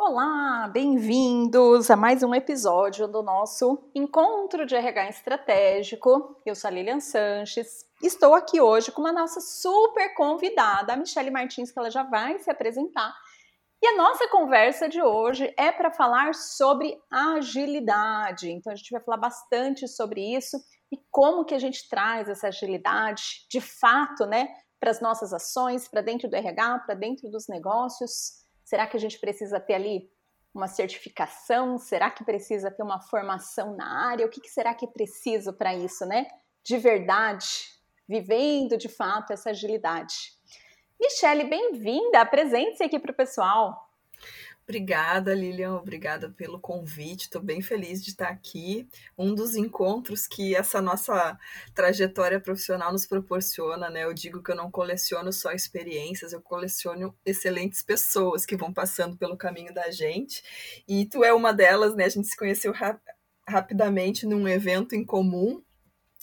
Olá, bem-vindos a mais um episódio do nosso Encontro de RH Estratégico. Eu sou a Lilian Sanches. Estou aqui hoje com uma nossa super convidada, a Michelle Martins, que ela já vai se apresentar. E a nossa conversa de hoje é para falar sobre agilidade. Então a gente vai falar bastante sobre isso e como que a gente traz essa agilidade de fato, né, para as nossas ações, para dentro do RH, para dentro dos negócios. Será que a gente precisa ter ali uma certificação? Será que precisa ter uma formação na área? O que, que será que é preciso para isso, né? De verdade, vivendo de fato essa agilidade. Michele, bem-vinda. Apresente-se aqui para o pessoal. Obrigada, Lilian, obrigada pelo convite. Estou bem feliz de estar aqui. Um dos encontros que essa nossa trajetória profissional nos proporciona, né? Eu digo que eu não coleciono só experiências, eu coleciono excelentes pessoas que vão passando pelo caminho da gente. E tu é uma delas, né? A gente se conheceu ra rapidamente num evento em comum.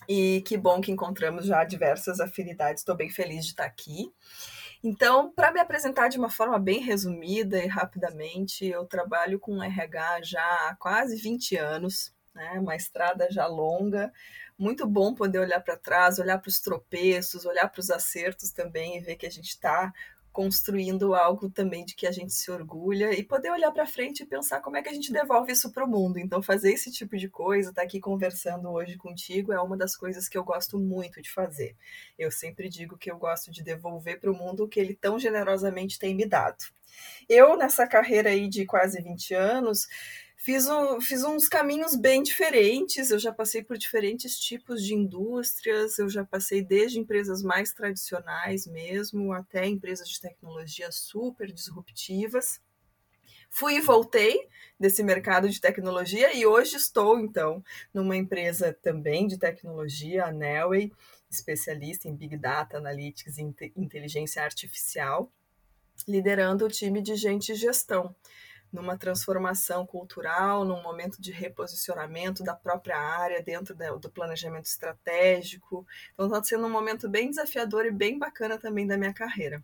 E que bom que encontramos já diversas afinidades. Estou bem feliz de estar aqui. Então, para me apresentar de uma forma bem resumida e rapidamente, eu trabalho com RH já há quase 20 anos, né? uma estrada já longa. Muito bom poder olhar para trás, olhar para os tropeços, olhar para os acertos também e ver que a gente está construindo algo também de que a gente se orgulha e poder olhar para frente e pensar como é que a gente devolve isso para o mundo. Então, fazer esse tipo de coisa, estar tá aqui conversando hoje contigo, é uma das coisas que eu gosto muito de fazer. Eu sempre digo que eu gosto de devolver para o mundo o que ele tão generosamente tem me dado. Eu, nessa carreira aí de quase 20 anos, Fiz, um, fiz uns caminhos bem diferentes, eu já passei por diferentes tipos de indústrias, eu já passei desde empresas mais tradicionais mesmo, até empresas de tecnologia super disruptivas. Fui e voltei desse mercado de tecnologia e hoje estou, então, numa empresa também de tecnologia, a Nelway, especialista em Big Data, Analytics e Inteligência Artificial, liderando o time de gente e gestão numa transformação cultural, num momento de reposicionamento da própria área dentro do planejamento estratégico. Então está sendo um momento bem desafiador e bem bacana também da minha carreira.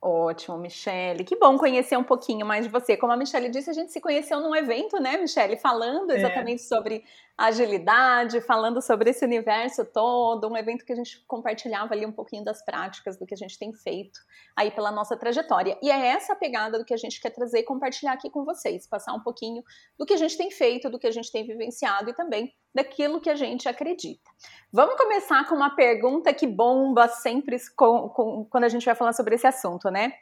Ótimo, Michele. Que bom conhecer um pouquinho mais de você. Como a Michele disse, a gente se conheceu num evento, né, Michele? Falando é. exatamente é. sobre agilidade, falando sobre esse universo todo, um evento que a gente compartilhava ali um pouquinho das práticas do que a gente tem feito aí pela nossa trajetória. E é essa pegada do que a gente quer trazer e compartilhar aqui com vocês, passar um pouquinho do que a gente tem feito, do que a gente tem vivenciado e também daquilo que a gente acredita. Vamos começar com uma pergunta que bomba sempre com, com, quando a gente vai falar sobre esse assunto, né?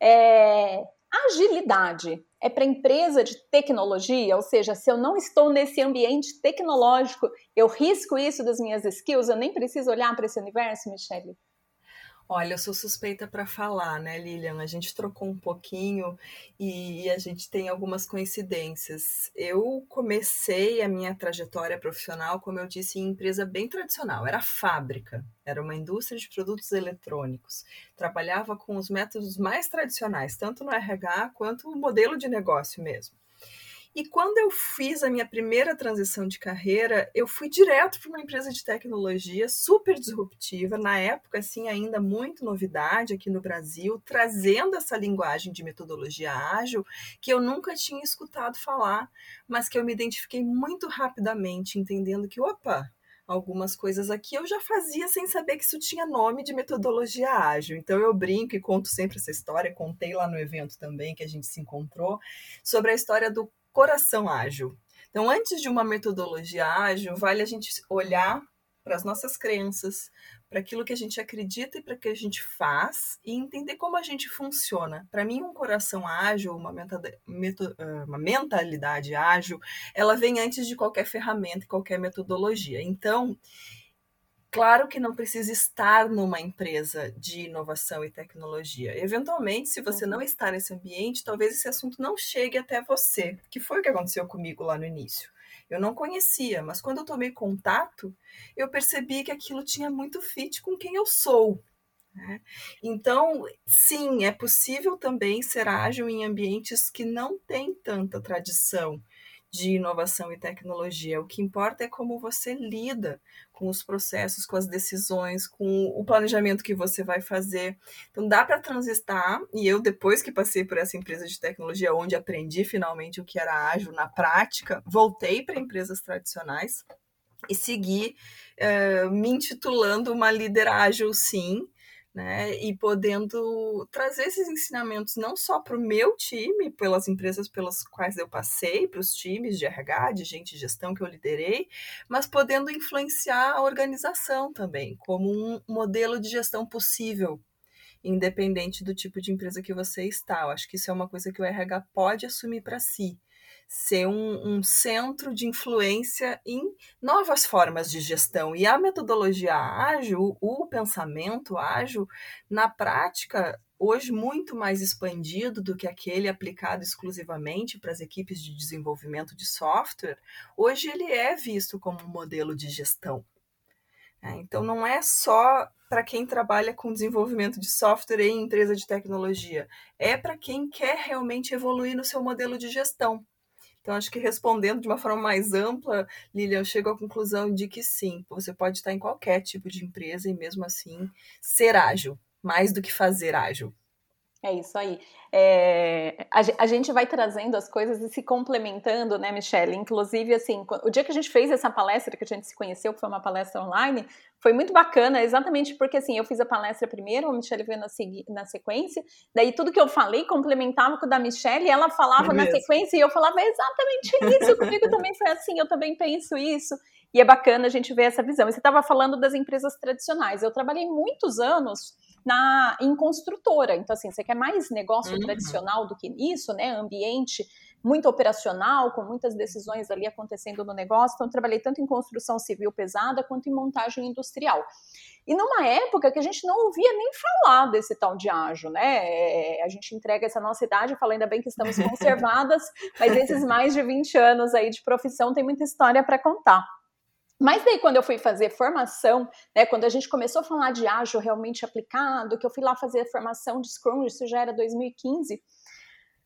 É, agilidade é para empresa de tecnologia, ou seja, se eu não estou nesse ambiente tecnológico, eu risco isso das minhas skills, eu nem preciso olhar para esse universo, Michelle? Olha, eu sou suspeita para falar, né, Lilian? A gente trocou um pouquinho e a gente tem algumas coincidências. Eu comecei a minha trajetória profissional, como eu disse, em empresa bem tradicional, era fábrica, era uma indústria de produtos eletrônicos. Trabalhava com os métodos mais tradicionais, tanto no RH quanto no modelo de negócio mesmo. E quando eu fiz a minha primeira transição de carreira, eu fui direto para uma empresa de tecnologia super disruptiva, na época, assim, ainda muito novidade aqui no Brasil, trazendo essa linguagem de metodologia ágil que eu nunca tinha escutado falar, mas que eu me identifiquei muito rapidamente, entendendo que, opa, algumas coisas aqui eu já fazia sem saber que isso tinha nome de metodologia ágil. Então eu brinco e conto sempre essa história, contei lá no evento também que a gente se encontrou, sobre a história do coração ágil. Então, antes de uma metodologia ágil, vale a gente olhar para as nossas crenças, para aquilo que a gente acredita e para que a gente faz e entender como a gente funciona. Para mim, um coração ágil, uma, ah, uma mentalidade ágil, ela vem antes de qualquer ferramenta e qualquer metodologia. Então, Claro que não precisa estar numa empresa de inovação e tecnologia. Eventualmente, se você não uhum. está nesse ambiente, talvez esse assunto não chegue até você, que foi o que aconteceu comigo lá no início. Eu não conhecia, mas quando eu tomei contato, eu percebi que aquilo tinha muito fit com quem eu sou. Né? Então, sim, é possível também ser ágil em ambientes que não têm tanta tradição de inovação e tecnologia. O que importa é como você lida com os processos, com as decisões, com o planejamento que você vai fazer. Então dá para transistar, e eu depois que passei por essa empresa de tecnologia onde aprendi finalmente o que era ágil na prática, voltei para empresas tradicionais e segui uh, me intitulando uma líder ágil sim, né? E podendo trazer esses ensinamentos não só para o meu time, pelas empresas pelas quais eu passei, para os times de RH, de gente de gestão que eu liderei, mas podendo influenciar a organização também, como um modelo de gestão possível, independente do tipo de empresa que você está. Eu acho que isso é uma coisa que o RH pode assumir para si ser um, um, centro de influência em novas formas de gestão. E a metodologia ágil, o pensamento ágil, na prática, hoje muito mais expandido do que aquele aplicado exclusivamente para as equipes de desenvolvimento de software, hoje ele é visto como um modelo de gestão. É, então, não é só para quem trabalha com desenvolvimento de software em empresa de tecnologia, é para quem quer realmente evoluir no seu modelo de gestão. Então, acho que respondendo de uma forma mais ampla, Lilian, eu chego à conclusão de que sim, você pode estar em qualquer tipo de empresa e mesmo assim ser ágil, mais do que fazer ágil. É isso aí. É, a, a, gente vai trazendo as coisas e se complementando, né, Michelle? Inclusive, assim, o dia que a gente fez essa palestra, que a gente se conheceu, que foi uma palestra online, foi muito bacana, exatamente porque, assim, eu fiz a palestra primeiro, a Michelle veio na, na sequência, daí tudo que eu falei complementava com o da Michelle, e ela falava é na sequência e eu falava exatamente isso, comigo também foi assim, eu também penso isso. E é bacana a gente ver essa visão. E você estava falando das empresas tradicionais. Eu trabalhei muitos anos na em construtora. Então, assim, você quer mais negócio uhum. tradicional do que isso, né? Ambiente muito operacional, com muitas decisões ali acontecendo no negócio. Então, trabalhei tanto em construção civil pesada quanto em montagem industrial. E numa época que a gente não ouvia nem falar desse tal de ágil, né? É, a gente entrega essa nossa idade, fala ainda bem que estamos conservadas, mas esses mais de 20 anos aí de profissão tem muita história para contar. Mas daí, quando eu fui fazer formação, né, quando a gente começou a falar de ágil realmente aplicado, que eu fui lá fazer formação de Scrum, isso já era 2015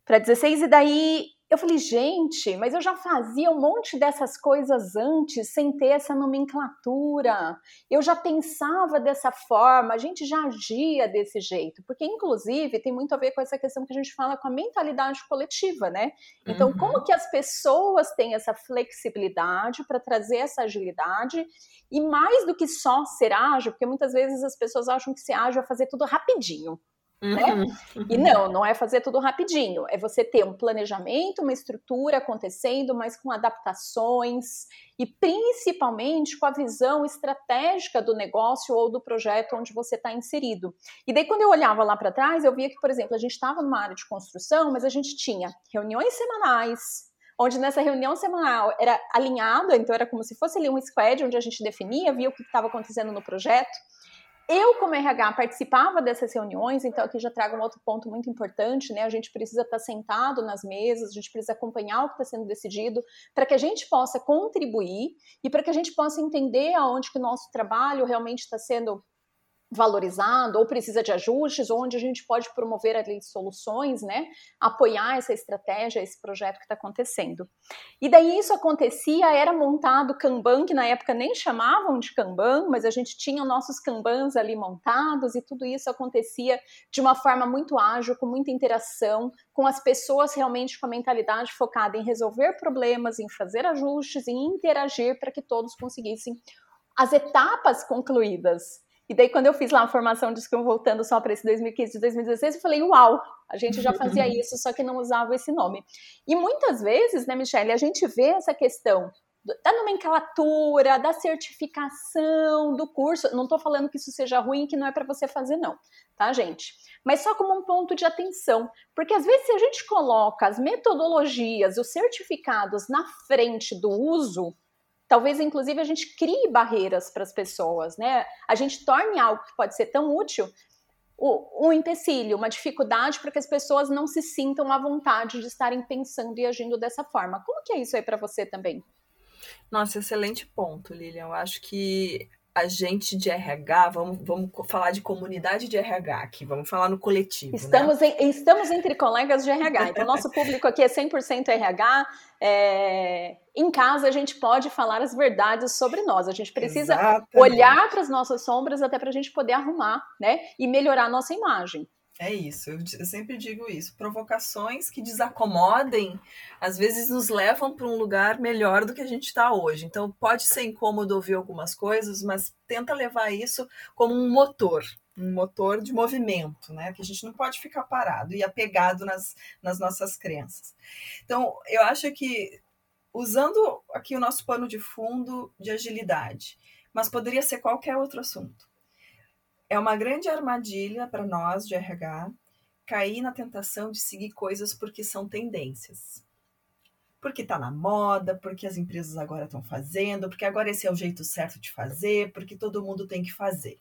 para 16, e daí eu falei, gente, mas eu já fazia um monte dessas coisas antes, sem ter essa nomenclatura. Eu já pensava dessa forma, a gente já agia desse jeito. Porque, inclusive, tem muito a ver com essa questão que a gente fala com a mentalidade coletiva, né? Então, uhum. como que as pessoas têm essa flexibilidade para trazer essa agilidade? E mais do que só ser ágil, porque muitas vezes as pessoas acham que ser ágil é fazer tudo rapidinho. Né? Uhum. E não, não é fazer tudo rapidinho, é você ter um planejamento, uma estrutura acontecendo, mas com adaptações e principalmente com a visão estratégica do negócio ou do projeto onde você está inserido. E daí, quando eu olhava lá para trás, eu via que, por exemplo, a gente estava numa área de construção, mas a gente tinha reuniões semanais, onde nessa reunião semanal era alinhado, então era como se fosse ali um squad onde a gente definia, via o que estava acontecendo no projeto. Eu, como RH, participava dessas reuniões, então aqui já trago um outro ponto muito importante, né? A gente precisa estar sentado nas mesas, a gente precisa acompanhar o que está sendo decidido, para que a gente possa contribuir e para que a gente possa entender aonde que o nosso trabalho realmente está sendo valorizado ou precisa de ajustes, onde a gente pode promover ali soluções, né? Apoiar essa estratégia, esse projeto que está acontecendo. E daí isso acontecia, era montado Kanban, que na época nem chamavam de Kanban, mas a gente tinha nossos Kanbans ali montados e tudo isso acontecia de uma forma muito ágil, com muita interação, com as pessoas realmente com a mentalidade focada em resolver problemas, em fazer ajustes, em interagir para que todos conseguissem as etapas concluídas. E daí, quando eu fiz lá a formação de Scrum, voltando só para esse 2015 e 2016, eu falei, uau, a gente já fazia isso, só que não usava esse nome. E muitas vezes, né, Michelle, a gente vê essa questão da nomenclatura, da certificação, do curso. Não estou falando que isso seja ruim, que não é para você fazer, não, tá, gente? Mas só como um ponto de atenção, porque às vezes se a gente coloca as metodologias, os certificados na frente do uso, talvez inclusive a gente crie barreiras para as pessoas, né? A gente torne algo que pode ser tão útil um empecilho, uma dificuldade para que as pessoas não se sintam à vontade de estarem pensando e agindo dessa forma. Como que é isso aí para você também? Nossa, excelente ponto, Lilian. Eu acho que agente de RH, vamos, vamos falar de comunidade de RH aqui, vamos falar no coletivo. Né? Estamos, né? em, estamos entre colegas de RH, então nosso público aqui é 100% RH. É, em casa a gente pode falar as verdades sobre nós, a gente precisa Exatamente. olhar para as nossas sombras até para a gente poder arrumar né, e melhorar a nossa imagem. É isso, eu, eu, sempre digo isso. Provocações que desacomodem, às vezes nos levam para um lugar melhor do que a gente está hoje. Então, pode ser incômodo ouvir algumas coisas, mas tenta levar isso como um motor, um motor de movimento, né? Que a gente não pode ficar parado e apegado nas, nas nossas crenças. Então, eu acho que, usando aqui o nosso pano de fundo de agilidade, mas poderia ser qualquer outro assunto é uma grande armadilha para nós de RH cair na tentação de seguir coisas porque são tendências. Porque está na moda, porque as empresas agora estão fazendo, porque agora esse é o jeito certo de fazer, porque todo mundo tem que fazer.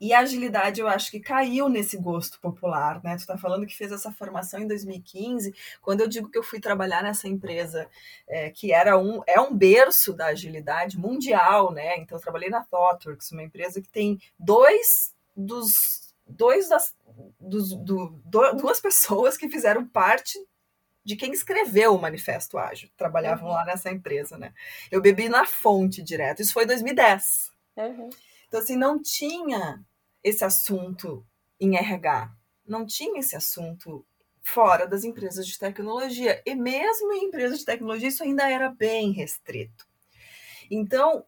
E a agilidade, eu acho que caiu nesse gosto popular, né? Tu está falando que fez essa formação em 2015. Quando eu digo que eu fui trabalhar nessa empresa, é, que era um, é um berço da agilidade mundial, né? Então, eu trabalhei na ThoughtWorks, uma empresa que tem dois dos dois das dos, do, do, duas pessoas que fizeram parte de quem escreveu o Manifesto Ágil, trabalhavam uhum. lá nessa empresa, né? Eu bebi na fonte direto. Isso foi em 2010. Uhum. Então, assim, não tinha esse assunto em RH. Não tinha esse assunto fora das empresas de tecnologia. E mesmo em empresas de tecnologia, isso ainda era bem restrito. Então,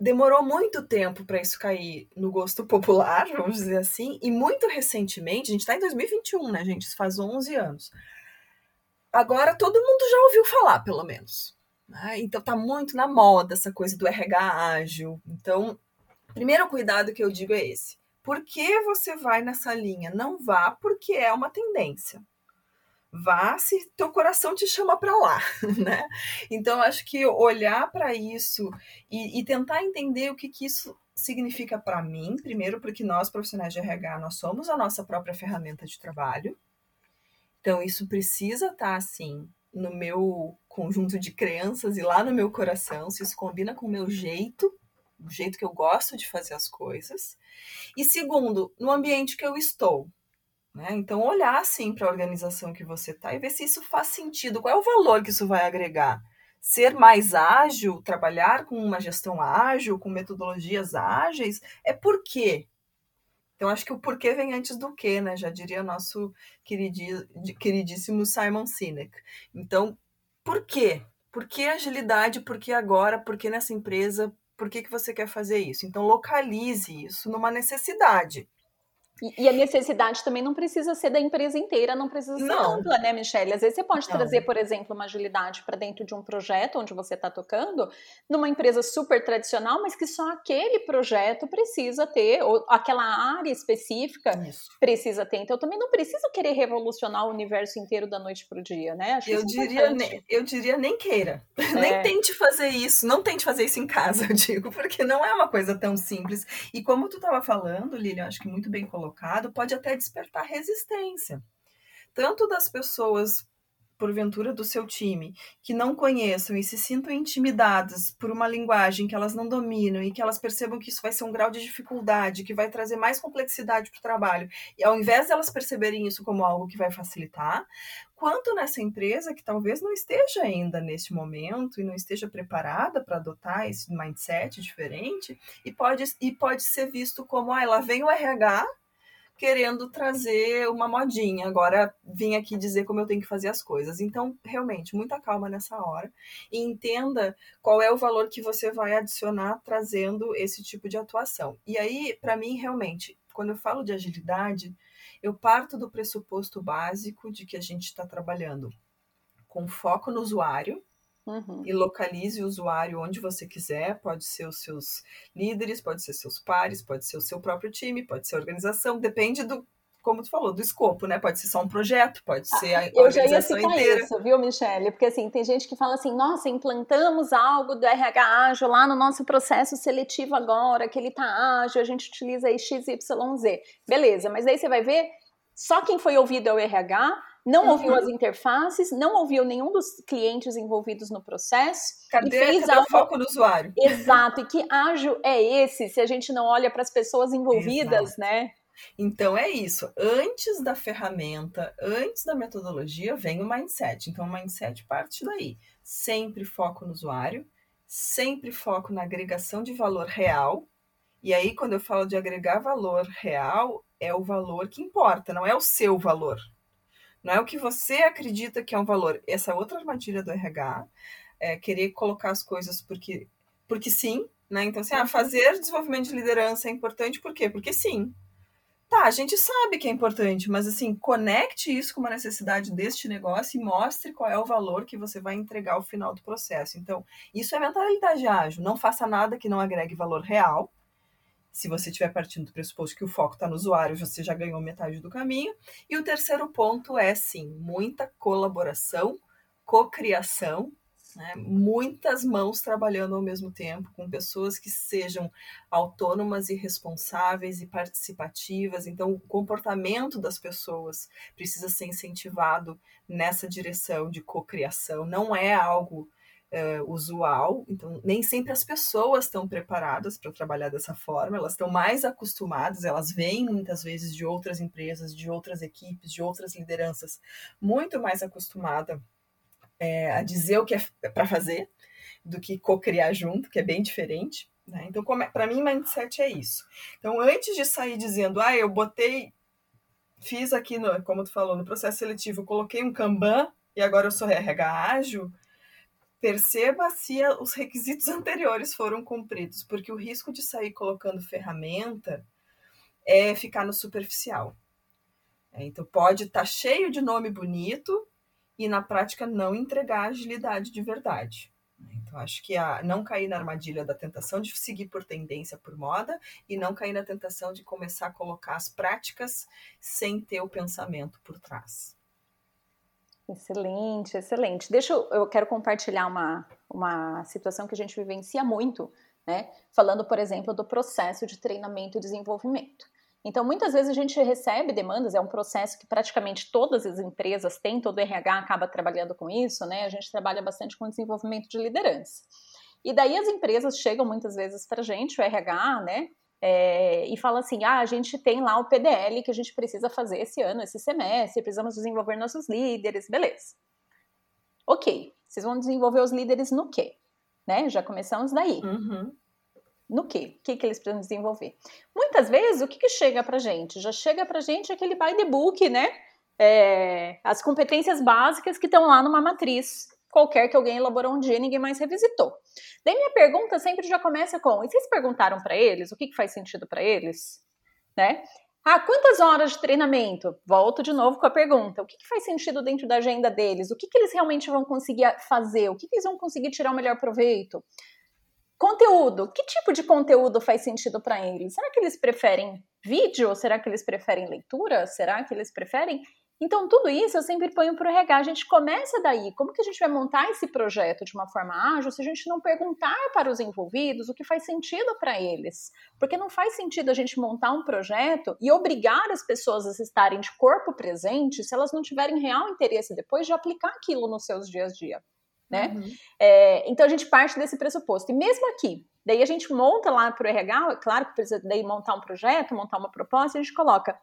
demorou muito tempo para isso cair no gosto popular, vamos dizer assim, e muito recentemente, a gente está em 2021, né, gente? Isso faz 11 anos. Agora todo mundo já ouviu falar, pelo menos. Né? Então tá muito na moda essa coisa do RH ágil. Então, primeiro cuidado que eu digo é esse por que você vai nessa linha? Não vá porque é uma tendência. Vá se teu coração te chama para lá, né? Então, acho que olhar para isso e, e, tentar entender o que, que isso significa para mim, primeiro, porque nós, profissionais de RH, nós somos a nossa própria ferramenta de trabalho. Então, isso precisa estar, tá, assim, no meu conjunto de crenças e lá no meu coração, se isso combina com o meu jeito do jeito que eu gosto de fazer as coisas. E segundo, no ambiente que eu estou. Né? Então, olhar assim para a organização que você está e ver se isso faz sentido, qual é o valor que isso vai agregar. Ser mais ágil, trabalhar com uma gestão ágil, com metodologias ágeis, é por quê? Então, acho que o porquê vem antes do que, né? Já diria nosso queridíssimo Simon Sinek. Então, por quê? Por que agilidade? Por que agora? Por que nessa empresa? Por que, que você quer fazer isso. Então, localize isso numa necessidade. E, e, a necessidade também não precisa ser da empresa inteira, não precisa ser não. ampla, né, Michelle? Às vezes você pode não. trazer, por exemplo, uma agilidade para dentro de um projeto onde você está tocando, numa empresa super tradicional, mas que só aquele projeto precisa ter, ou aquela área específica Isso. precisa ter. Então, eu também não preciso querer revolucionar o universo inteiro da noite para o dia, né? Acho eu, diria, ne, eu diria nem queira. É. Nem tente fazer isso. Não tente fazer isso em casa, eu digo, porque não é uma coisa tão simples. E como tu estava falando, Lilian, acho que muito bem colocado colocado pode até despertar resistência, tanto das pessoas porventura do seu time, que não conheçam e se sintam intimidadas por uma linguagem que elas não dominam e que elas percebam que isso vai ser um grau de dificuldade, que vai trazer mais complexidade para o trabalho, e ao invés de elas perceberem isso como algo que vai facilitar, quanto nessa empresa que talvez não esteja ainda neste momento e não esteja preparada para adotar esse mindset diferente, e pode, e pode ser visto como, ah, lá vem o RH querendo trazer uma modinha. Agora vim aqui dizer como eu tenho que fazer as coisas. Então, realmente, muita calma nessa hora e entenda qual é o valor que você vai adicionar trazendo esse tipo de atuação. E aí, para mim, realmente, quando eu falo de agilidade, eu parto do pressuposto básico de que a gente está trabalhando com foco no usuário, Uhum. E localize o usuário onde você quiser, pode ser os seus líderes, pode ser seus pares, pode ser o seu próprio time, pode ser a organização, depende do, como tu falou, do escopo, né? Pode ser só um projeto, pode ser a Eu já ia citar inteira. isso, viu, Michele? Porque assim, tem gente que fala assim, nossa, implantamos algo do RH ágil lá no nosso processo seletivo agora, que ele tá ágil, a gente utiliza aí XYZ. Beleza, mas aí você vai ver, só quem foi ouvido é o RH, não uhum. ouviu as interfaces, não ouviu nenhum dos clientes envolvidos no processo. Cadê, e fez cadê algo... o foco no usuário? Exato, e que ágil é esse se a gente não olha para as pessoas envolvidas, Exato. né? Então é isso. Antes da ferramenta, antes da metodologia, vem o mindset. Então o mindset parte daí. Sempre foco no usuário, sempre foco na agregação de valor real. E aí, quando eu falo de agregar valor real, é o valor que importa, não é o seu valor. Não é o que você acredita que é um valor. Essa outra armadilha do RH é querer colocar as coisas porque, porque sim, né? Então, assim, ah, fazer desenvolvimento de liderança é importante por quê? Porque sim. Tá, a gente sabe que é importante, mas assim, conecte isso com uma necessidade deste negócio e mostre qual é o valor que você vai entregar ao final do processo. Então, isso é mentalidade ágil. Não faça nada que não agregue valor real, se você estiver partindo do pressuposto que o foco está no usuário, você já ganhou metade do caminho. E o terceiro ponto é, sim, muita colaboração, cocriação, né? muitas mãos trabalhando ao mesmo tempo, com pessoas que sejam autônomas e responsáveis e participativas. Então, o comportamento das pessoas precisa ser incentivado nessa direção de cocriação. Não é algo uh, usual, então nem sempre as pessoas estão preparadas para trabalhar dessa forma, elas estão mais acostumadas, elas vêm muitas vezes de outras empresas, de outras equipes, de outras lideranças, muito mais acostumada é, a dizer o que é para fazer do que co-criar junto, que é bem diferente. Né? Então, é, para mim, mindset é isso. Então, antes de sair dizendo, ah, eu botei, fiz aqui, no, como tu falou, no processo seletivo, coloquei um Kanban e agora eu sou RH ágil, perceba se os requisitos anteriores foram cumpridos, porque o risco de sair colocando ferramenta é ficar no superficial. É, então, pode estar tá cheio de nome bonito e, na prática, não entregar agilidade de verdade. Então, acho que a, não cair na armadilha da tentação de seguir por tendência, por moda, e não cair na tentação de começar a colocar as práticas sem ter o pensamento por trás. Excelente, excelente. Deixa eu, eu quero compartilhar uma, uma situação que a gente vivencia muito, né? Falando, por exemplo, do processo de treinamento e desenvolvimento. Então, muitas vezes a gente recebe demandas, é um processo que praticamente todas as empresas têm, todo RH acaba trabalhando com isso, né? A gente trabalha bastante com desenvolvimento de liderança. E daí as empresas chegam muitas vezes para a gente, o RH, né? É, e fala assim: ah, a gente tem lá o PDL que a gente precisa fazer esse ano, esse semestre, precisamos desenvolver nossos líderes, beleza. Ok, vocês vão desenvolver os líderes no quê? Né? Já começamos daí. Uhum. No quê? O que, que eles precisam desenvolver? Muitas vezes, o que, que chega pra gente? Já chega pra gente aquele by the book, né? É, as competências básicas que estão lá numa matriz qualquer que alguém elaborou um dia e ninguém mais revisitou. Daí minha pergunta sempre já começa com: e vocês perguntaram para eles o que, que faz sentido para eles? Né? Ah, quantas horas de treinamento? Volto de novo com a pergunta: o que, que faz sentido dentro da agenda deles? O que, que eles realmente vão conseguir fazer? O que, que eles vão conseguir tirar o melhor proveito? Conteúdo: que tipo de conteúdo faz sentido para eles? Será que eles preferem vídeo? Será que eles preferem leitura? Será que eles preferem então, tudo isso eu sempre ponho para o RH. A gente começa daí. Como que a gente vai montar esse projeto de uma forma ágil se a gente não perguntar para os envolvidos o que faz sentido para eles? Porque não faz sentido a gente montar um projeto e obrigar as pessoas a estarem de corpo presente se elas não tiverem real interesse depois de aplicar aquilo nos seus dias a dia. Né? Uhum. É, então a gente parte desse pressuposto. E mesmo aqui, daí a gente monta lá para o RH, é claro que precisa daí montar um projeto, montar uma proposta, a gente coloca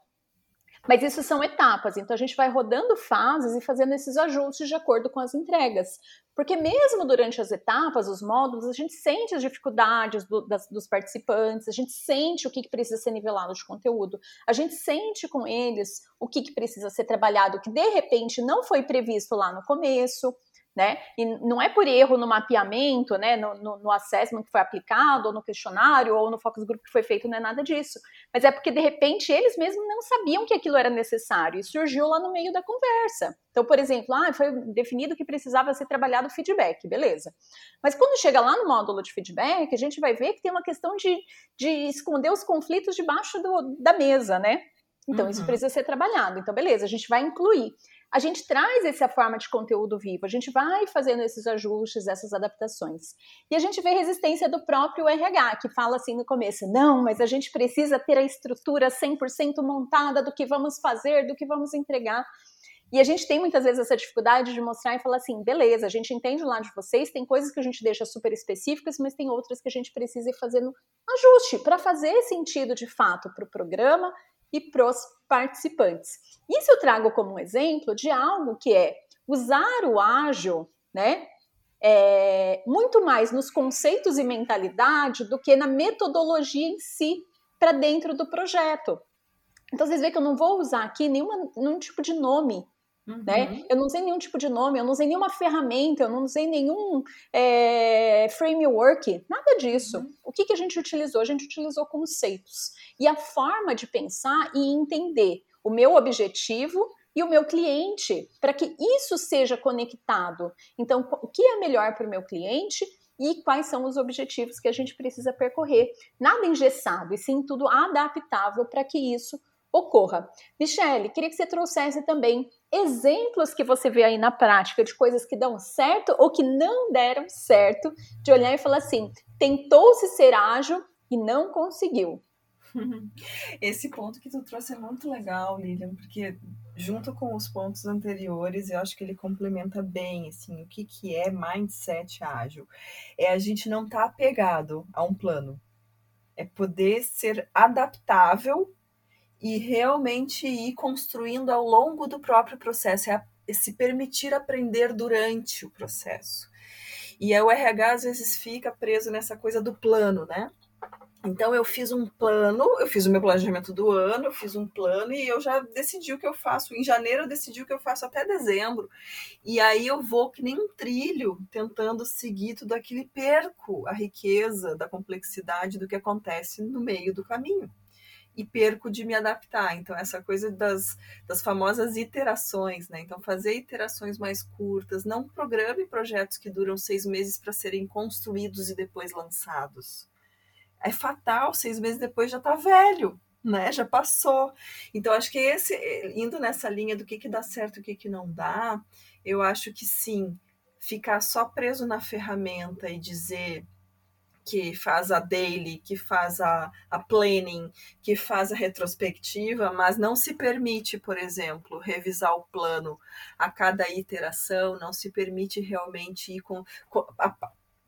mas isso são etapas, então a gente vai rodando fases e fazendo esses ajustes de acordo com as entregas. Porque mesmo durante as etapas, os módulos, a gente sente as dificuldades do, das, dos participantes, a gente sente o que, que, precisa ser nivelado de conteúdo, a gente sente com eles o que, que precisa ser trabalhado, que de repente não foi previsto lá no começo né? E não é por erro no mapeamento, né, no, no, no, assessment que foi aplicado, ou no questionário, ou no focus group que foi feito, não é nada disso. Mas é porque, de repente, eles mesmos não sabiam que aquilo era necessário e surgiu lá no meio da conversa. Então, por exemplo, ah, foi definido que precisava ser trabalhado feedback, beleza. Mas quando chega lá no módulo de feedback, a gente vai ver que tem uma questão de, de esconder os conflitos debaixo do, da mesa, né? Então, uhum. isso precisa ser trabalhado. Então, beleza, a gente vai incluir a gente traz essa forma de conteúdo vivo, a gente vai fazendo esses ajustes, essas adaptações. E a gente vê resistência do próprio RH, que fala assim no começo: não, mas a gente precisa ter a estrutura 100% montada do que vamos fazer, do que vamos entregar. E a gente tem muitas vezes essa dificuldade de mostrar e falar assim, beleza, a gente entende lá de vocês, tem coisas que a gente deixa super específicas, mas tem outras que a gente precisa ir fazendo ajuste para fazer sentido de fato para o programa e para os participantes. Isso eu trago como um exemplo de algo que é usar o ágil, né? É, muito mais nos conceitos e mentalidade do que na metodologia em si para dentro do projeto. Então vocês veem que eu não vou usar aqui nenhuma, nenhum tipo de nome? Uhum. Né? Eu não usei nenhum tipo de nome, eu não usei nenhuma ferramenta, eu não usei nenhum é, framework, nada disso. Uhum. O que, que a gente utilizou? A gente utilizou conceitos e a forma de pensar e entender o meu objetivo e o meu cliente, para que isso seja conectado. Então, o que é melhor para o meu cliente e quais são os objetivos que a gente precisa percorrer. Nada engessado, e sim tudo adaptável para que isso ocorra. Michele, queria que você trouxesse também exemplos que você vê aí na prática de coisas que dão certo ou que não deram certo, de olhar e falar assim: tentou-se ser ágil e não conseguiu. Esse ponto que tu trouxe é muito legal, Lilian, porque junto com os pontos anteriores, eu acho que ele complementa bem, assim, o que, que é mindset ágil. É a gente não estar tá apegado a um plano. É poder ser adaptável e realmente ir construindo ao longo do próprio processo, é, é se permitir aprender durante o processo. E o RH às vezes fica preso nessa coisa do plano, né? Então eu fiz um plano, eu fiz o meu planejamento do ano, eu fiz um plano e eu já decidi o que eu faço. Em janeiro eu decidi o que eu faço até dezembro. E aí eu vou que nem um trilho tentando seguir tudo aquilo e perco a riqueza da complexidade do que acontece no meio do caminho e perco de me adaptar. Então, essa coisa das, das famosas iterações, né? Então, fazer iterações mais curtas, não programe projetos que duram seis meses para serem construídos e depois lançados. É fatal, seis meses depois já está velho, né? Já passou. Então, acho que esse, indo nessa linha do que, que dá certo e o que, que não dá, eu acho que sim, ficar só preso na ferramenta e dizer que faz a daily, que faz a, a planning, que faz a retrospectiva, mas não se permite, por exemplo, revisar o plano a cada iteração, não se permite realmente ir com, com a,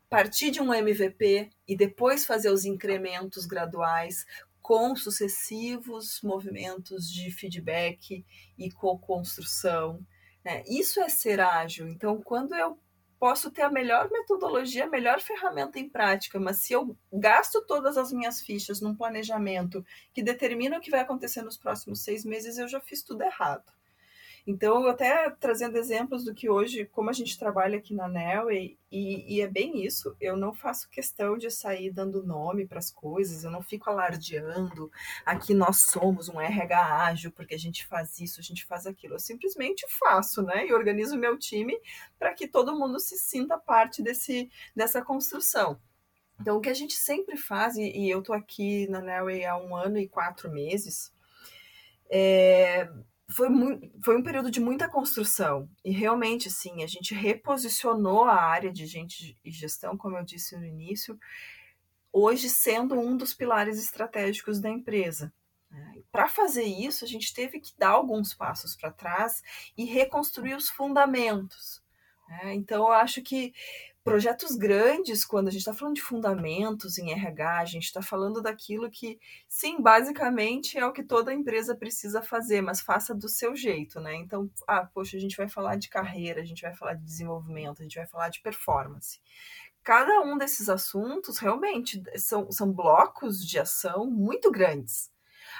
partir de um MVP e depois fazer os incrementos graduais com sucessivos movimentos de feedback e co-construção. Né? Isso é ser ágil. Então, quando eu posso ter a melhor metodologia, a melhor ferramenta em prática, mas se eu gasto todas as minhas fichas num planejamento que determina o que vai acontecer nos próximos seis meses, eu já fiz tudo errado. Então, até trazendo exemplos do que hoje, como a gente trabalha aqui na NEL, e, e, é bem isso, eu não faço questão de sair dando nome para as coisas, eu não fico alardeando, aqui nós somos um RH ágil, porque a gente faz isso, a gente faz aquilo. Eu simplesmente faço, né? E organizo o meu time para que todo mundo se sinta parte desse, dessa construção. Então, o que a gente sempre faz, e, e eu estou aqui na Nelway há um ano e quatro meses, é, foi, foi um período de muita construção e realmente sim a gente reposicionou a área de gente e gestão como eu disse no início hoje sendo um dos pilares estratégicos da empresa né? para fazer isso a gente teve que dar alguns passos para trás e reconstruir os fundamentos né? então eu acho que projetos grandes, quando a gente está falando de fundamentos em RH, a gente está falando daquilo que, sim, basicamente é o que toda empresa precisa fazer, mas faça do seu jeito, né? Então, ah, poxa, a gente vai falar de carreira, a gente vai falar de desenvolvimento, a gente vai falar de performance. Cada um desses assuntos realmente são, são blocos de ação muito grandes.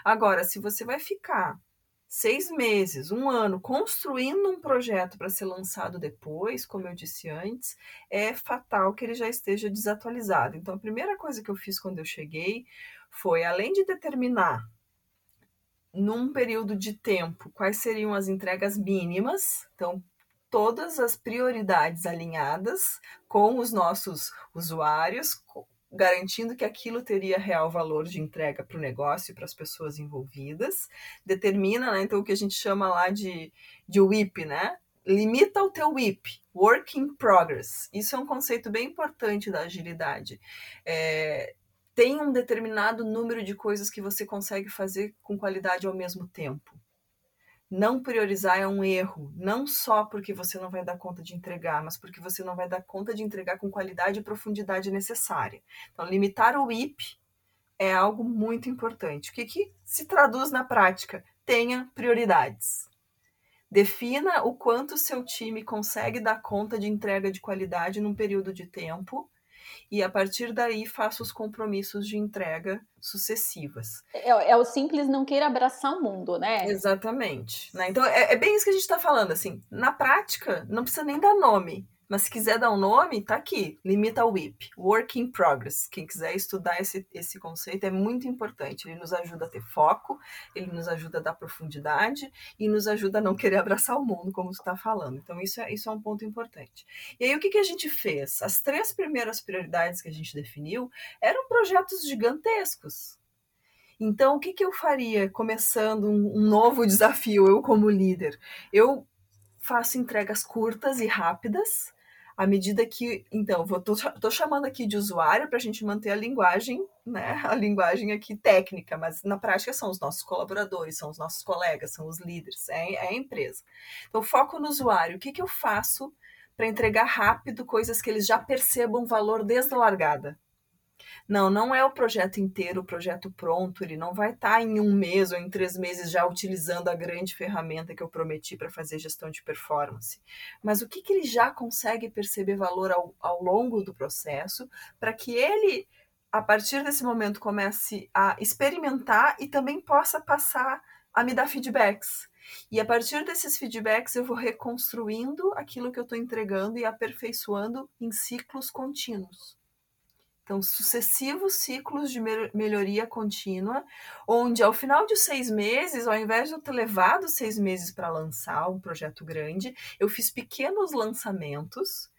Agora, se você vai ficar seis meses, um ano, construindo um projeto para ser lançado depois, como eu disse antes, é fatal que ele já esteja desatualizado. Então, a primeira coisa que eu fiz quando eu cheguei foi, além de determinar num período de tempo quais seriam as entregas mínimas, então todas as prioridades alinhadas com os nossos usuários, garantindo que aquilo teria real valor de entrega para o negócio e para as pessoas envolvidas, determina, né, então, o que a gente chama lá de, de WIP, né? Limita o teu WIP, Work in Progress. Isso é um conceito bem importante da agilidade. É, tem um determinado número de coisas que você consegue fazer com qualidade ao mesmo tempo. Não priorizar é um erro, não só porque você não vai dar conta de entregar, mas porque você não vai dar conta de entregar com qualidade e profundidade necessária. Então, limitar o IP é algo muito importante. O que, que se traduz na prática? Tenha prioridades. Defina o quanto seu time consegue dar conta de entrega de qualidade num período de tempo e a partir daí faça os compromissos de entrega sucessivas. É, é, o simples não queira abraçar o mundo, né? Exatamente. Né? Então é, é, bem isso que a gente está falando. Assim, na prática, não precisa nem dar nome. Mas se quiser dar um nome, tá aqui. Limita o WIP, Work in Progress. Quem quiser estudar esse, esse conceito é muito importante. Ele nos ajuda a ter foco, ele nos ajuda a dar profundidade e nos ajuda a não querer abraçar o mundo, como você está falando. Então, isso é, isso é um ponto importante. E aí, o que, que a gente fez? As três primeiras prioridades que a gente definiu eram projetos gigantescos. Então, o que, que eu faria começando um, um novo desafio, eu como líder? Eu faço entregas curtas e rápidas, à medida que. Então, vou, tô, tô chamando aqui de usuário para a gente manter a linguagem, né? A linguagem aqui técnica, mas na prática são os nossos colaboradores, são os nossos colegas, são os líderes, é, é a empresa. Então, foco no usuário. O que, que eu faço para entregar rápido coisas que eles já percebam valor desde a largada? Não, não é o projeto inteiro, o projeto pronto, ele não vai estar tá em um mês ou em três meses já utilizando a grande ferramenta que eu prometi para fazer gestão de performance. Mas o que, que ele já consegue perceber valor ao, ao longo do processo para que ele, a partir desse momento, comece a experimentar e também possa passar a me dar feedbacks. E a partir desses feedbacks eu vou reconstruindo aquilo que eu estou entregando e aperfeiçoando em ciclos contínuos. Então, sucessivos ciclos de melhoria contínua, onde ao final de seis meses, ao invés de eu ter levado seis meses para lançar um projeto grande, eu fiz pequenos lançamentos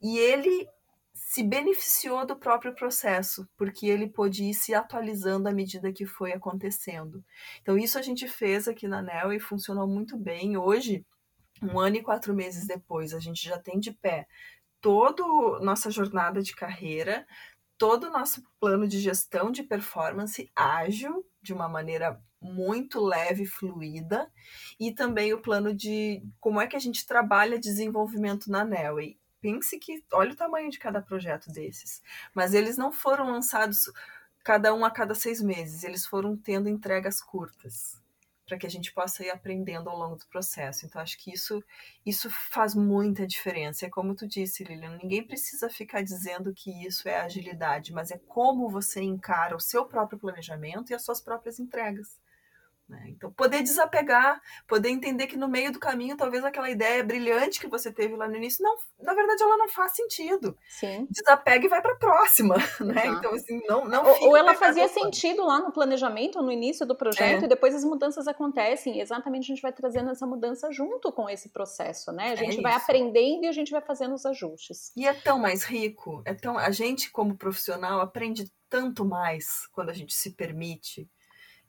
e ele se beneficiou do próprio processo, porque ele pôde ir se atualizando à medida que foi acontecendo. Então, isso a gente fez aqui na NEL e funcionou muito bem. Hoje, um ano e quatro meses depois, a gente já tem de pé toda nossa jornada de carreira, todo o nosso plano de gestão de performance ágil, de uma maneira muito leve, fluida, e também o plano de como é que a gente trabalha desenvolvimento na Nelway. Pense que, olha o tamanho de cada projeto desses, mas eles não foram lançados cada um a cada seis meses, eles foram tendo entregas curtas para que a gente possa ir aprendendo ao longo do processo. Então, acho que isso, isso faz muita diferença. É como tu disse, Lilian, ninguém precisa ficar dizendo que isso é agilidade, mas é como você encara o seu próprio planejamento e as suas próprias entregas. Né? Então, poder desapegar, poder entender que no meio do caminho, talvez aquela ideia brilhante que você teve lá no início, não, na verdade, ela não faz sentido. Sim. Desapega e vai para a próxima. Né? Então, assim, não, não ou, ou ela fazia sentido lá no planejamento, no início do projeto, é. e depois as mudanças acontecem. E exatamente a gente vai trazendo essa mudança junto com esse processo, né? A é gente é vai aprendendo e a gente vai fazendo os ajustes. E é tão mais rico, é tão. A gente, como profissional, aprende tanto mais quando a gente se permite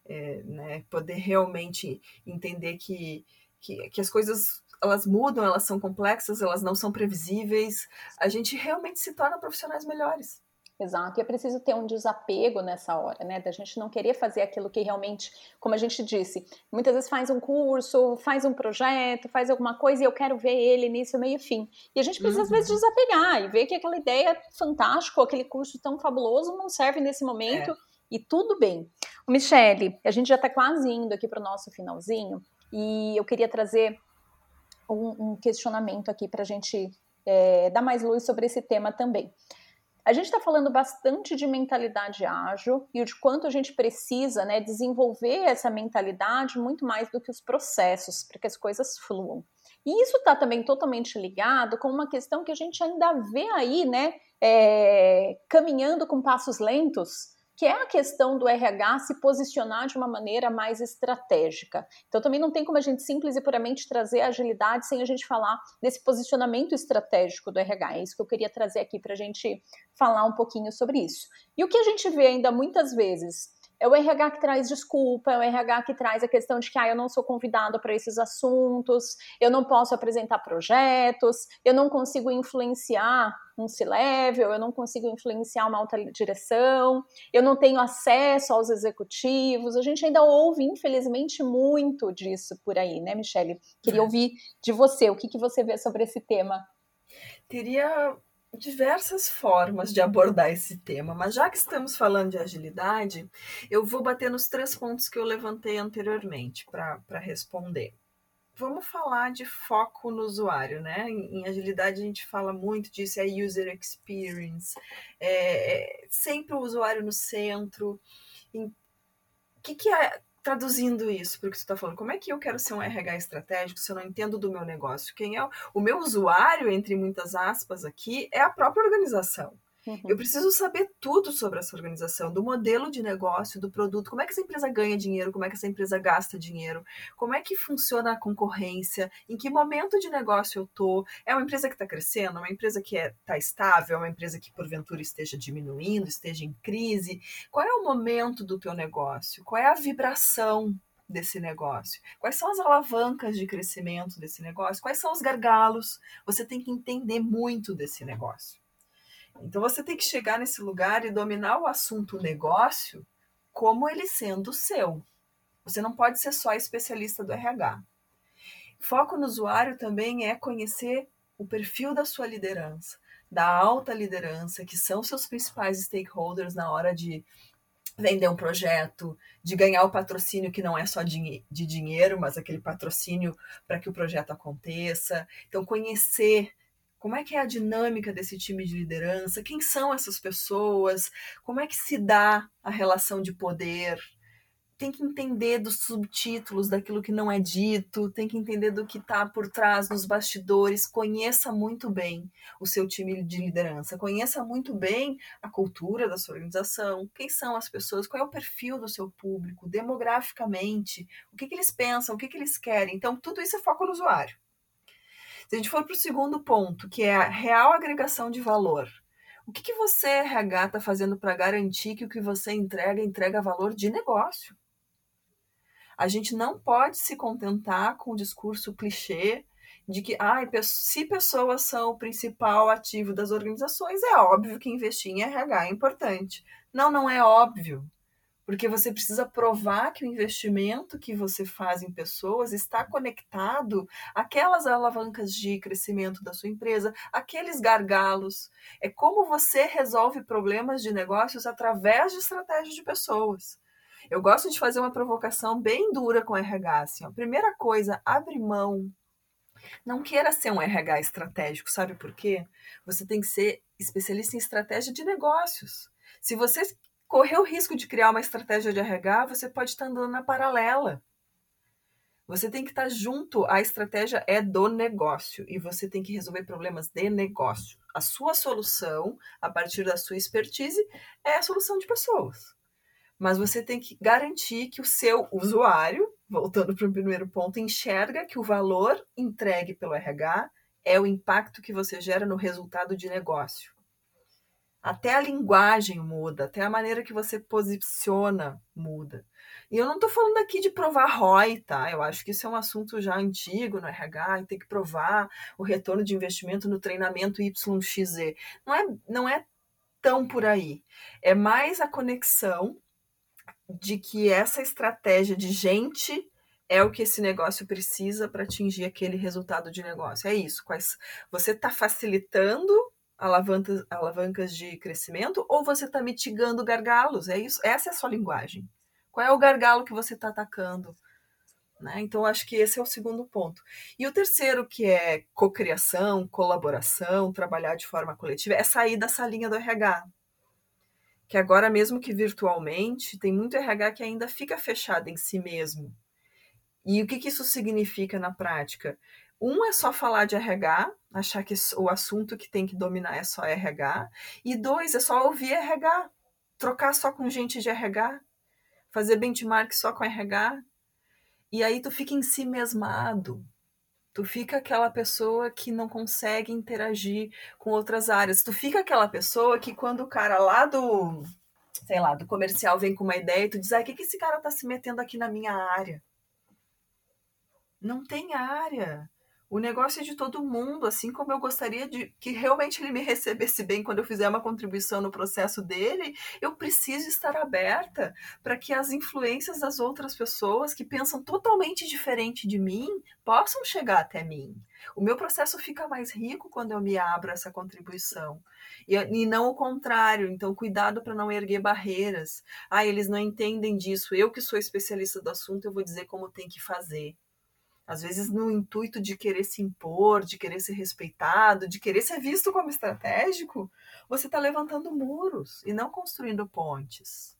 é, né, poder realmente entender que, que, que as coisas elas mudam, elas são complexas, elas não são previsíveis, a gente realmente se torna profissionais melhores. Exato, e é preciso ter um desapego nessa hora, né? Da gente não querer fazer aquilo que realmente, como a gente disse, muitas vezes faz um curso, faz um projeto, faz alguma coisa e eu quero ver ele início, meio e fim. E a gente precisa, uhum. às vezes, uhum. desapegar e ver que aquela ideia fantástica, aquele curso tão fabuloso não serve nesse momento. É e tudo bem. Michele, a gente já está quase indo aqui para o nosso finalzinho e eu queria trazer um, um questionamento aqui para a gente é, dar mais luz sobre esse tema também. A gente está falando bastante de mentalidade ágil e de quanto a gente precisa né, desenvolver essa mentalidade muito mais do que os processos, para que as coisas fluam. E isso está também totalmente ligado com uma questão que a gente ainda vê aí, né, é, caminhando com passos lentos, que é a questão do RH se posicionar de uma maneira mais estratégica. Então também não tem como a gente simples e puramente trazer agilidade sem a gente falar desse posicionamento estratégico do RH. É isso que eu queria trazer aqui para a gente falar um pouquinho sobre isso. E o que a gente vê ainda muitas vezes É o RH que traz desculpa, é o RH que traz a questão de que ah, eu não sou convidado para esses assuntos, eu não posso apresentar projetos, eu não consigo influenciar um C-level, eu não consigo influenciar uma alta direção, eu não tenho acesso aos executivos. A gente ainda ouve, infelizmente, muito disso por aí, né, Michele? Queria é. ouvir de você, o que, que você vê sobre esse tema? Teria diversas formas de abordar esse tema, mas já que estamos falando de agilidade, eu vou bater nos três pontos que eu levantei anteriormente para responder. Vamos falar de foco no usuário, né? Em, em, agilidade a gente fala muito disso, é user experience, é, é sempre o usuário no centro. O que, que é traduzindo isso para o que você está falando, como é que eu quero ser um RH estratégico se eu não entendo do meu negócio? Quem é o, o meu usuário, entre muitas aspas aqui, é a própria organização. Uhum. Eu preciso saber tudo sobre essa organização, do modelo de negócio, do produto, como é que essa empresa ganha dinheiro, como é que essa empresa gasta dinheiro, como é que funciona a concorrência, em que momento de negócio eu tô. É uma empresa que está crescendo, é uma empresa que está é, tá estável, é uma empresa que porventura esteja diminuindo, esteja em crise. Qual é o momento do teu negócio? Qual é a vibração desse negócio? Quais são as alavancas de crescimento desse negócio? Quais são os gargalos? Você tem que entender muito desse negócio. Então você tem que chegar nesse lugar e dominar o assunto negócio como ele sendo seu. Você não pode ser só especialista do RH. Foco no usuário também é conhecer o perfil da sua liderança, da alta liderança, que são seus principais stakeholders na hora de vender um projeto, de ganhar o patrocínio que não é só de, dinheiro, mas aquele patrocínio para que o projeto aconteça. Então, conhecer como é que é a dinâmica desse time de liderança? Quem são essas pessoas? Como é que se dá a relação de poder? Tem que entender dos subtítulos, daquilo que não é dito, tem que entender do que está por trás, nos bastidores. Conheça muito bem o seu time de liderança, conheça muito bem a cultura da sua organização, quem são as pessoas, qual é o perfil do seu público, demograficamente, o que, que eles pensam, o que, que eles querem. Então, tudo isso é foco no usuário. Se a gente for para o segundo ponto, que é a real agregação de valor, o que, que você, RH, está fazendo para garantir que o que você entrega entrega valor de negócio? A gente não pode se contentar com o discurso clichê de que ah, se pessoas são o principal ativo das organizações, é óbvio que investir em RH é importante. Não, não é óbvio porque você precisa provar que o investimento que você faz em pessoas está conectado àquelas alavancas de crescimento da sua empresa, aqueles gargalos. É como você resolve problemas de negócios através de estratégias de pessoas. Eu gosto de fazer uma provocação bem dura com RH. Assim, ó. Primeira coisa, abre mão. Não queira ser um RH estratégico, sabe por quê? Você tem que ser especialista em estratégia de negócios. Se você correr o risco de criar uma estratégia de RH, você pode estar andando na paralela. Você tem que estar junto, a estratégia é do negócio e você tem que resolver problemas de negócio. A sua solução, a partir da sua expertise, é a solução de pessoas. Mas você tem que garantir que o seu usuário, voltando para o primeiro ponto, enxerga que o valor entregue pelo RH é o impacto que você gera no resultado de negócio. Até a linguagem muda, até a maneira que você posiciona muda. E eu não estou falando aqui de provar ROI, tá? Eu acho que isso é um assunto já antigo no RH, tem que provar o retorno de investimento no treinamento YXZ. Não é, não é tão por aí. É mais a conexão de que essa estratégia de gente é o que esse negócio precisa para atingir aquele resultado de negócio. É isso. Quais, você está facilitando alavancas, alavancas de crescimento ou você está mitigando gargalos? É isso, essa é a sua linguagem. Qual é o gargalo que você está atacando? Né? Então, acho que esse é o segundo ponto. E o terceiro, que é cocriação, colaboração, trabalhar de forma coletiva, é sair dessa linha do RH. Que agora, mesmo que virtualmente, tem muito RH que ainda fica fechado em si mesmo. E o que, que isso significa na prática? Um é só falar de RH, achar que o assunto que tem que dominar é só RH. E dois, é só ouvir RH, trocar só com gente de RH, fazer benchmark só com RH. E aí tu fica em si mesmado. Tu fica aquela pessoa que não consegue interagir com outras áreas. Tu fica aquela pessoa que quando o cara lá do sei lá, do comercial vem com uma ideia tu diz, ah, o que, que esse cara tá se metendo aqui na minha área? Não tem área. O negócio é de todo mundo, assim como eu gostaria de que realmente ele me recebesse bem quando eu fizer uma contribuição no processo dele, eu preciso estar aberta para que as influências das outras pessoas que pensam totalmente diferente de mim possam chegar até mim. O meu processo fica mais rico quando eu me abro essa contribuição. E, e não o contrário. Então, cuidado para não erguer barreiras. Ah, eles não entendem disso. Eu, que sou especialista do assunto, eu vou dizer como tem que fazer. Às vezes, no intuito de querer se impor, de querer ser respeitado, de querer ser visto como estratégico, você está levantando muros e não construindo pontes.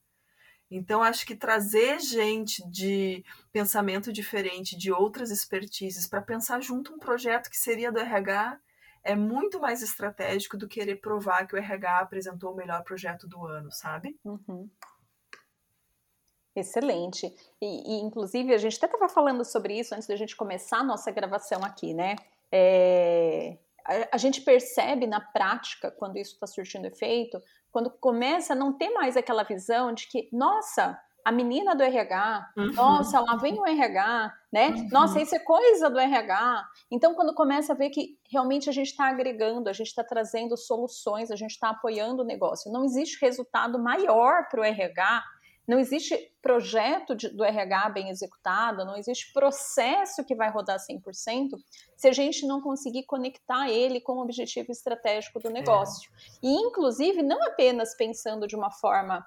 Então, acho que trazer gente de pensamento diferente, de outras expertises, para pensar junto um projeto que seria do RH, é muito mais estratégico do que querer provar que o RH apresentou o melhor projeto do ano, sabe? Uhum. Excelente. E, e, inclusive, a gente até estava falando sobre isso antes da gente começar a nossa gravação aqui, né? É, a, a, gente percebe na prática, quando isso está surtindo efeito, quando começa a não ter mais aquela visão de que, nossa, a menina do RH, uhum. nossa, lá vem o RH, né? Uhum. Nossa, isso é coisa do RH. Então, quando começa a ver que realmente a gente está agregando, a gente está trazendo soluções, a gente está apoiando o negócio, não existe resultado maior para o RH não existe projeto de, do RH bem executado, não existe processo que vai rodar 100% se a gente não conseguir conectar ele com o objetivo estratégico do negócio. É. E, inclusive, não apenas pensando de uma forma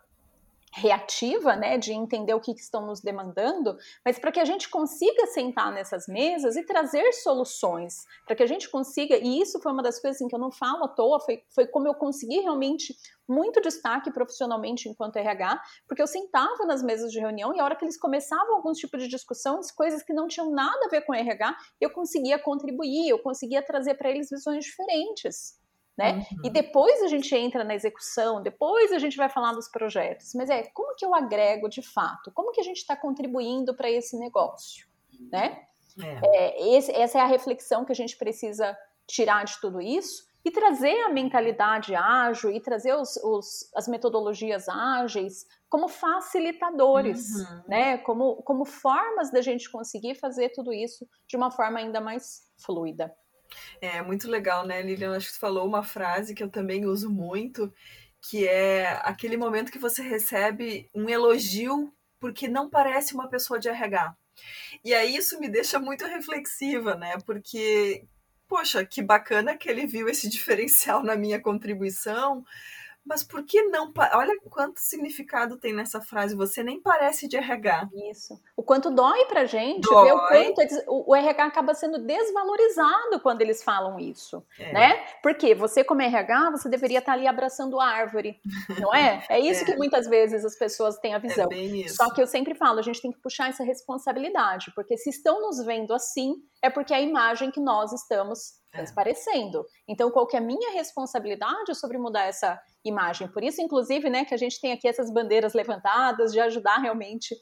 reativa, né, de entender o que, estão nos demandando, mas para que a gente consiga sentar nessas mesas e trazer soluções, para que a gente consiga, e isso foi uma das coisas assim, que eu não falo à toa, foi, foi como eu consegui realmente muito destaque profissionalmente enquanto RH, porque eu sentava nas mesas de reunião e a hora que eles começavam alguns tipos de discussões, coisas que não tinham nada a ver com RH, eu conseguia contribuir, eu conseguia trazer para eles visões diferentes né? Uhum. E depois a gente entra na execução, depois a gente vai falar dos projetos. Mas é como que eu agrego de fato? Como que a gente está contribuindo para esse negócio, né? É. É, esse, essa é a reflexão que a gente precisa tirar de tudo isso e trazer a mentalidade ágil e trazer os, os, as metodologias ágeis como facilitadores, uhum. né? Como, como formas da gente conseguir fazer tudo isso de uma forma ainda mais fluida. É muito legal, né, Lilian? Acho que você falou uma frase que eu também uso muito, que é aquele momento que você recebe um elogio porque não parece uma pessoa de RH. E aí isso me deixa muito reflexiva, né? Porque, poxa, que bacana que ele viu esse diferencial na minha contribuição, mas por que não? Olha quanto significado tem nessa frase. Você nem parece de RH. Isso. O quanto dói pra gente dói. ver o quanto eles, o, o, RH acaba sendo desvalorizado quando eles falam isso, é. né? Porque você como RH, você deveria estar ali abraçando a árvore, não é? É isso é. que muitas vezes as pessoas têm a é visão. É Só que eu sempre falo, a gente tem que puxar essa responsabilidade, porque se estão nos vendo assim, é porque é a imagem que nós estamos é. transparecendo. Então, qual que é a minha responsabilidade sobre mudar essa imagem? Por isso, inclusive, né, que a gente tem aqui essas bandeiras levantadas de ajudar realmente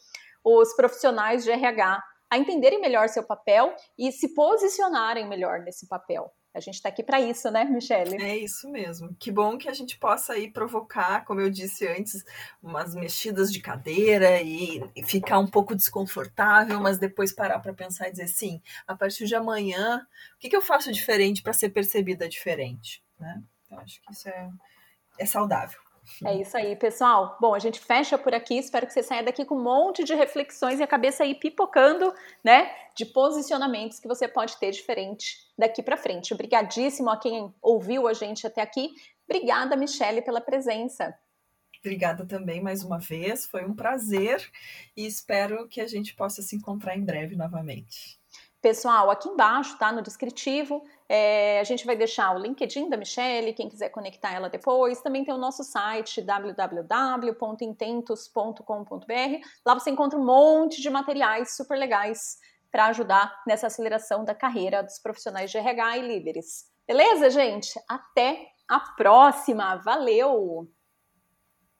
os profissionais de RH a entenderem melhor seu papel e se posicionarem melhor nesse papel. A gente está aqui para isso, né, Michele? É isso mesmo. Que bom que a gente possa aí provocar, como eu disse antes, umas mexidas de cadeira e, ficar um pouco desconfortável, mas depois parar para pensar e dizer sim, a partir de amanhã, o que, que eu faço diferente para ser percebida diferente? Né? Então, acho que isso é, é saudável. É isso aí, pessoal. Bom, a gente fecha por aqui. Espero que você saia daqui com um monte de reflexões e a cabeça aí pipocando, né? De posicionamentos que você pode ter diferente daqui para frente. Obrigadíssimo a quem ouviu a gente até aqui. Obrigada, Michele, pela presença. Obrigada também mais uma vez. Foi um prazer e espero que a gente possa se encontrar em breve novamente. Pessoal, aqui embaixo, tá? No descritivo, é, a gente vai deixar o LinkedIn da Michelle, quem quiser conectar ela depois. Também tem o nosso site www.intentos.com.br. Lá você encontra um monte de materiais super legais para ajudar nessa aceleração da carreira dos profissionais de RH e líderes. Beleza, gente? Até a próxima. Valeu!